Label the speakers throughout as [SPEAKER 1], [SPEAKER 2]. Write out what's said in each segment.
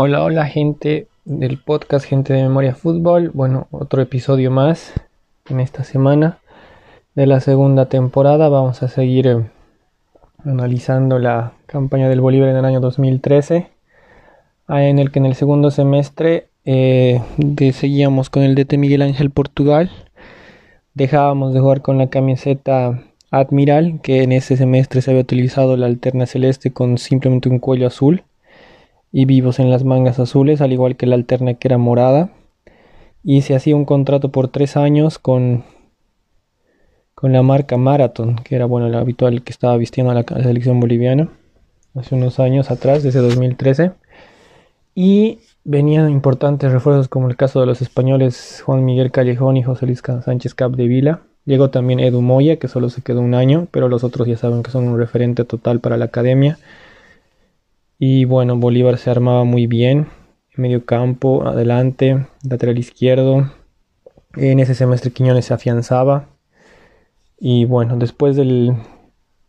[SPEAKER 1] Hola, hola gente del podcast Gente de Memoria Fútbol. Bueno, otro episodio más en esta semana de la segunda temporada. Vamos a seguir eh, analizando la campaña del Bolívar en el año 2013, ah, en el que en el segundo semestre eh, seguíamos con el DT Miguel Ángel Portugal. Dejábamos de jugar con la camiseta Admiral, que en ese semestre se había utilizado la alterna celeste con simplemente un cuello azul y vivos en las mangas azules, al igual que la alterna que era morada. Y se hacía un contrato por tres años con, con la marca Marathon, que era bueno, el habitual que estaba vistiendo a la, selección boliviana hace unos años atrás, desde 2013. Y venían importantes refuerzos como el caso de los españoles Juan Miguel Callejón y José Luis Sánchez Capdevila. Llegó también Edu Moya, que solo se quedó un año, pero los otros ya saben que son un referente total para la academia. Y bueno, Bolívar se armaba muy bien. En medio campo, adelante, lateral izquierdo. En ese semestre Quiñones se afianzaba. Y bueno, después del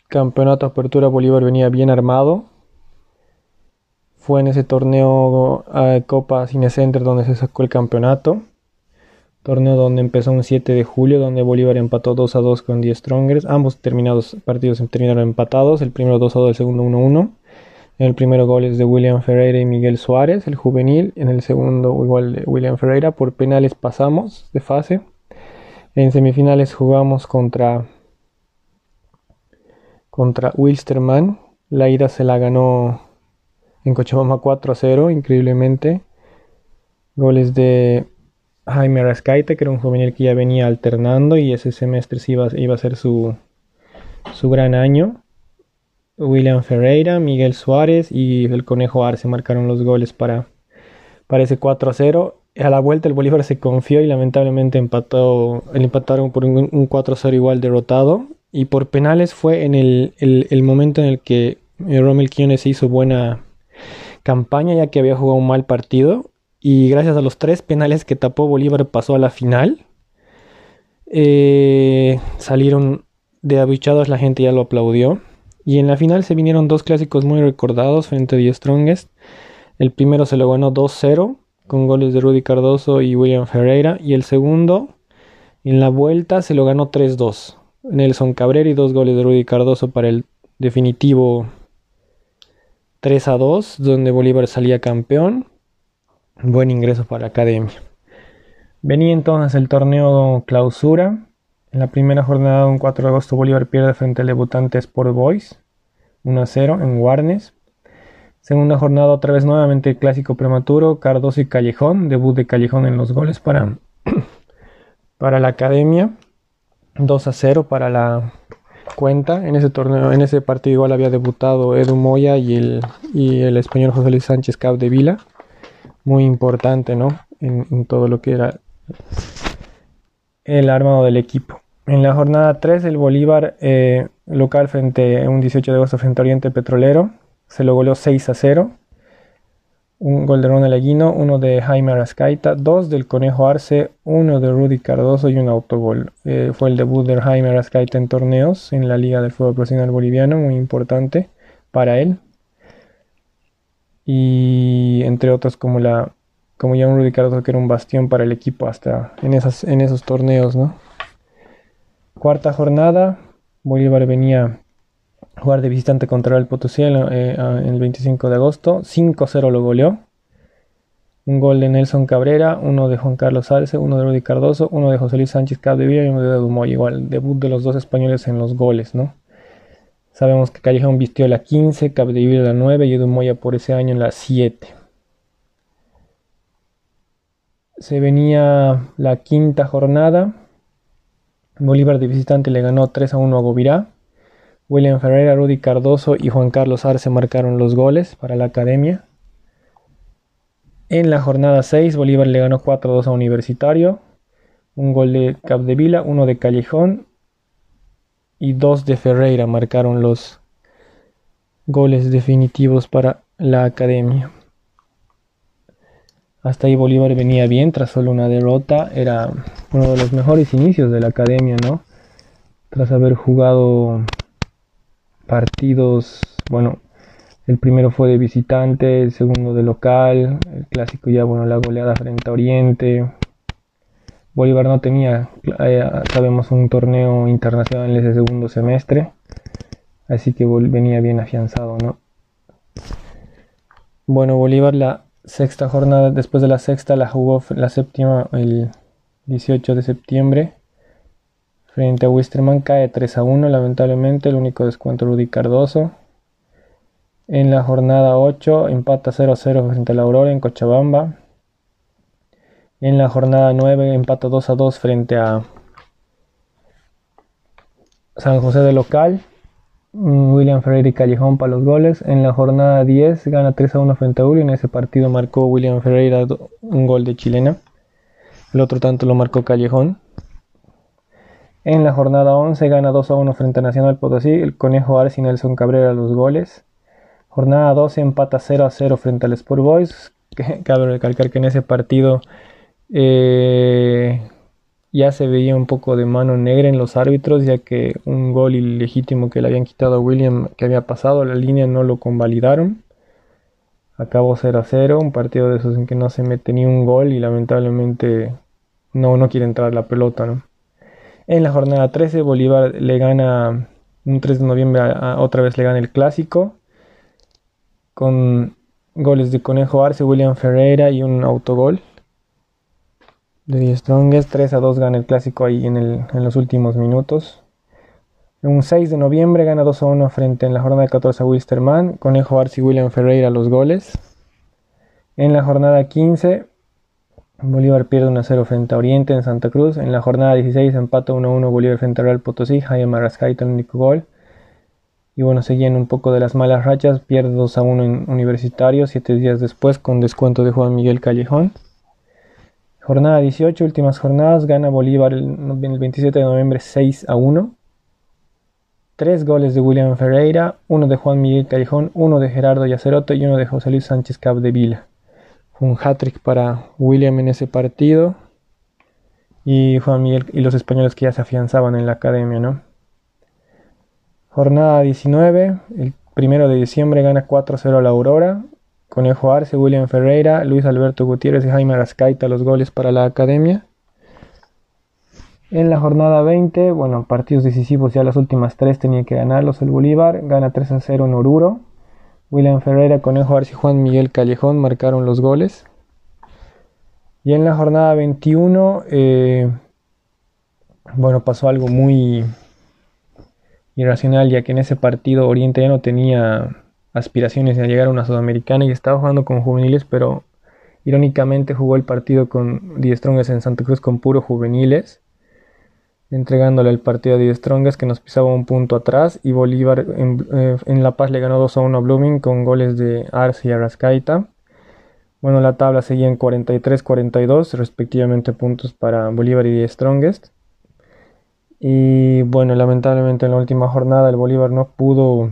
[SPEAKER 1] campeonato Apertura Bolívar venía bien armado. Fue en ese torneo a Copa Cinecenter donde se sacó el campeonato. Torneo donde empezó un 7 de julio, donde Bolívar empató 2 a 2 con 10 Strongers. Ambos terminados, partidos terminaron empatados. El primero 2 a 2, el segundo 1 a 1. En el primero gol es de William Ferreira y Miguel Suárez, el juvenil. En el segundo igual de William Ferreira. Por penales pasamos de fase. En semifinales jugamos contra contra Wilstermann. La ida se la ganó en Cochabamba 4 a 0, increíblemente. Goles de Jaime Rascaite, que era un juvenil que ya venía alternando y ese semestre iba, iba a ser su, su gran año. William Ferreira, Miguel Suárez y el Conejo Arce marcaron los goles para, ese 4 a 0. A la vuelta el Bolívar se confió y lamentablemente empató, el empataron por un, 4 a 0 igual derrotado. Y por penales fue en el, momento en el que eh, Romel Quiñones hizo buena campaña ya que había jugado un mal partido. Y gracias a los tres penales que tapó Bolívar pasó a la final. Eh, salieron de abichados, la gente ya lo aplaudió. Y en la final se vinieron dos clásicos muy recordados frente a The Strongest. El primero se lo ganó 2-0 con goles de Rudy Cardoso y William Ferreira. Y el segundo, en la vuelta, se lo ganó 3-2. Nelson Cabrera y dos goles de Rudy Cardoso para el definitivo 3-2, donde Bolívar salía campeón. Buen ingreso para la academia. Venía entonces el torneo clausura, en la primera jornada, un 4 de agosto, Bolívar pierde frente al debutante Sport Boys 1 0 en Warnes. Segunda jornada, otra vez nuevamente clásico prematuro, Cardoso y Callejón, debut de Callejón en los goles para, para la academia. 2 a 0 para la cuenta. En ese torneo, en ese partido igual había debutado Edu Moya y el, y el español José Luis Sánchez Vila Muy importante, ¿no? En todo lo que era el armado del equipo. En la jornada 3, el Bolívar eh, local frente un 18 de agosto frente a Oriente Petrolero se lo goleó 6 a 0. Un gol de Ronald Aguino, uno de Jaime Arascaita, dos del Conejo Arce, uno de Rudy Cardoso y un autogol. Eh, fue el debut de Jaime Arascaita en torneos en la Liga del Fútbol Profesional Boliviano, muy importante para él. Y entre otros como la como ya un Rudy Cardoso que era un bastión para el equipo hasta en, en esos torneos, ¿no? Cuarta jornada, Bolívar venía a jugar de visitante contra el Potosí en eh, el 25 de agosto. 5-0 lo goleó. Un gol de Nelson Cabrera, uno de Juan Carlos Arce, uno de Rudy Cardoso, uno de José Luis Sánchez Capdevila y uno de Dumoy. Igual, debut de los dos españoles en los goles, ¿no? Sabemos que Callejón vistió la 15, Capdevila la 9 y Dumoya por ese año en la 7. Se venía la quinta jornada. Bolívar de visitante le ganó 3 a 1 a Govirá. William Ferreira, Rudy Cardoso y Juan Carlos Arce marcaron los goles para la academia. En la jornada 6, Bolívar le ganó 4 a 2 a Universitario. Un gol de Capdevila, uno de Callejón y dos de Ferreira marcaron los goles definitivos para la academia. Hasta ahí Bolívar venía bien tras solo una derrota. Era uno de los mejores inicios de la academia, ¿no? Tras haber jugado partidos, bueno, el primero fue de visitante, el segundo de local, el clásico ya, bueno, la goleada frente a Oriente. Bolívar no tenía, eh, sabemos, un torneo internacional en ese segundo semestre, así que venía bien afianzado, ¿no? Bueno, Bolívar la sexta jornada, después de la sexta la jugó la séptima el 18 de septiembre frente a Wisterman cae 3 a 1 lamentablemente el único descuento Rudy Cardoso. En la jornada 8 empata 0 a 0 frente a la Aurora en Cochabamba. En la jornada 9 empata 2 a 2 frente a San José de local William Ferreira y Callejón para los goles. En la jornada 10 gana 3 a 1 frente a Uri. En ese partido marcó William Ferreira un gol de chilena. El otro tanto lo marcó Callejón. En la jornada 11 gana 2 a 1 frente a Nacional Potosí. El Conejo Arce y Nelson Cabrera los goles. Jornada 12 empata 0 a 0 frente al Sport Boys. Cabe recalcar que en ese partido eh, ya se veía un poco de mano negra en los árbitros, ya que un gol ilegítimo que le habían quitado a William que había pasado la línea no lo convalidaron. Acabó 0 a 0, un partido de esos en que no se mete ni un gol y lamentablemente no, no quiere entrar la pelota. ¿no? En la jornada 13 Bolívar le gana un 3 de noviembre, otra vez le gana el clásico con goles de Conejo Arce, William Ferreira y un autogol de The Strongest. 3 a 2 gana el clásico ahí en, el, en los últimos minutos. Un 6 de noviembre gana 2 a 1 frente en la jornada 14 a Wilstermann. Conejo Arce y William Ferreira los goles. En la jornada 15 Bolívar pierde 1 a 0 frente a Oriente en Santa Cruz. En la jornada 16 empata 1 a 1 Bolívar frente a Real Potosí. Jaime Marrascaita el único gol. Y bueno, seguían un poco de las malas rachas. Pierde 2 a 1 en Universitario. 7 días después con descuento de Juan Miguel Callejón. Jornada 18, últimas jornadas, gana Bolívar el, 27 de noviembre 6 a 1. Tres goles de William Ferreira, uno de Juan Miguel Callejón, uno de Gerardo Yaceroto y uno de José Luis Sánchez Capdevila. Un hat-trick para William en ese partido. Y Juan Miguel y los españoles que ya se afianzaban en la academia, ¿no? Jornada 19, el primero de diciembre gana 4-0 la Aurora. Conejo Arce, William Ferreira, Luis Alberto Gutiérrez y Jaime Arascaita los goles para la academia. En la jornada 20, bueno, partidos decisivos, ya las últimas tres tenía que ganarlos el Bolívar, gana 3 a 0 en Oruro. William Ferreira, Conejo Arce y Juan Miguel Callejón marcaron los goles. Y en la jornada 21, eh, bueno, pasó algo muy irracional, ya que en ese partido Oriente ya no tenía aspiraciones de llegar a una sudamericana y estaba jugando con juveniles, pero irónicamente jugó el partido con Die Strongest en Santa Cruz con puro juveniles, entregándole el partido a Die Strongest que nos pisaba un punto atrás y Bolívar en, eh, La Paz le ganó 2 a 1 a Blooming con goles de Arce y Arrascaita. Bueno, la tabla seguía en 43-42, respectivamente puntos para Bolívar y Die Strongest. Y bueno, lamentablemente en la última jornada el Bolívar no pudo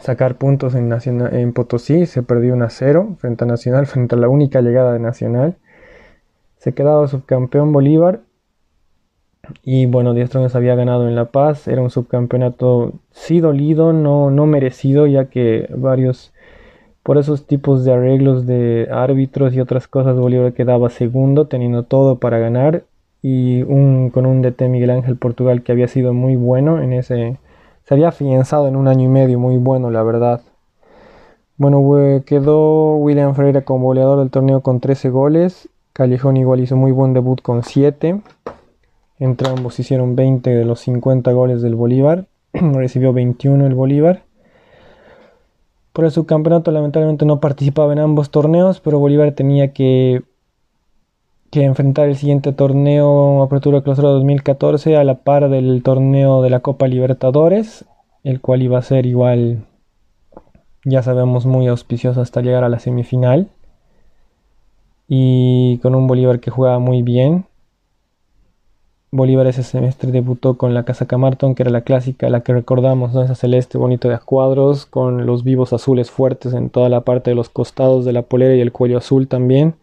[SPEAKER 1] sacar puntos en, Nacional, en Potosí, se perdió un a 0 frente a Nacional, frente a la única llegada de Nacional. Se quedaba subcampeón Bolívar y bueno, Diestrones había ganado en La Paz, era un subcampeonato sí dolido, no, no merecido, ya que varios, por esos tipos de arreglos de árbitros y otras cosas, Bolívar quedaba segundo, teniendo todo para ganar, y un, con un DT Miguel Ángel Portugal que había sido muy bueno en ese, se había afianzado en un año y medio muy bueno, la verdad. Bueno, quedó William Ferreira como goleador del torneo con 13 goles. Callejón igual hizo muy buen debut con 7. Entre ambos hicieron 20 de los 50 goles del Bolívar. Recibió 21 el Bolívar. Por el subcampeonato lamentablemente no participaba en ambos torneos, pero Bolívar tenía que que enfrentar el siguiente torneo Apertura Clausura 2014 a la par del torneo de la Copa Libertadores, el cual iba a ser igual, ya sabemos, muy auspicioso hasta llegar a la semifinal. Y con un Bolívar que juega muy bien. Bolívar ese semestre debutó con la Casa Camarton, que era la clásica, la que recordamos, ¿no? esa celeste bonito de cuadros, con los vivos azules fuertes en toda la parte de los costados de la polera y el cuello azul también.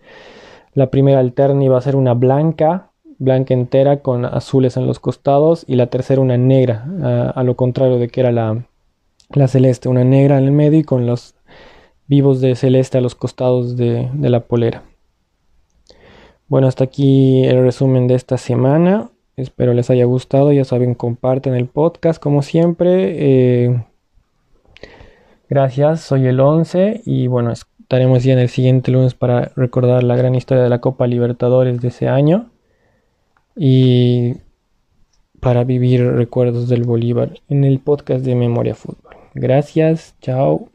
[SPEAKER 1] La primera alterna iba a ser una blanca, blanca entera con azules en los costados, y la tercera una negra, a, lo contrario de que era la, la, celeste, una negra en el medio y con los vivos de celeste a los costados de, de la polera. Bueno, hasta aquí el resumen de esta semana. Espero les haya gustado. Ya saben, comparten el podcast como siempre. Eh, gracias, soy el 11 y bueno, estaremos ya en el siguiente lunes para recordar la gran historia de la Copa Libertadores de ese año y para vivir recuerdos del Bolívar en el podcast de Memoria Fútbol. Gracias, chao.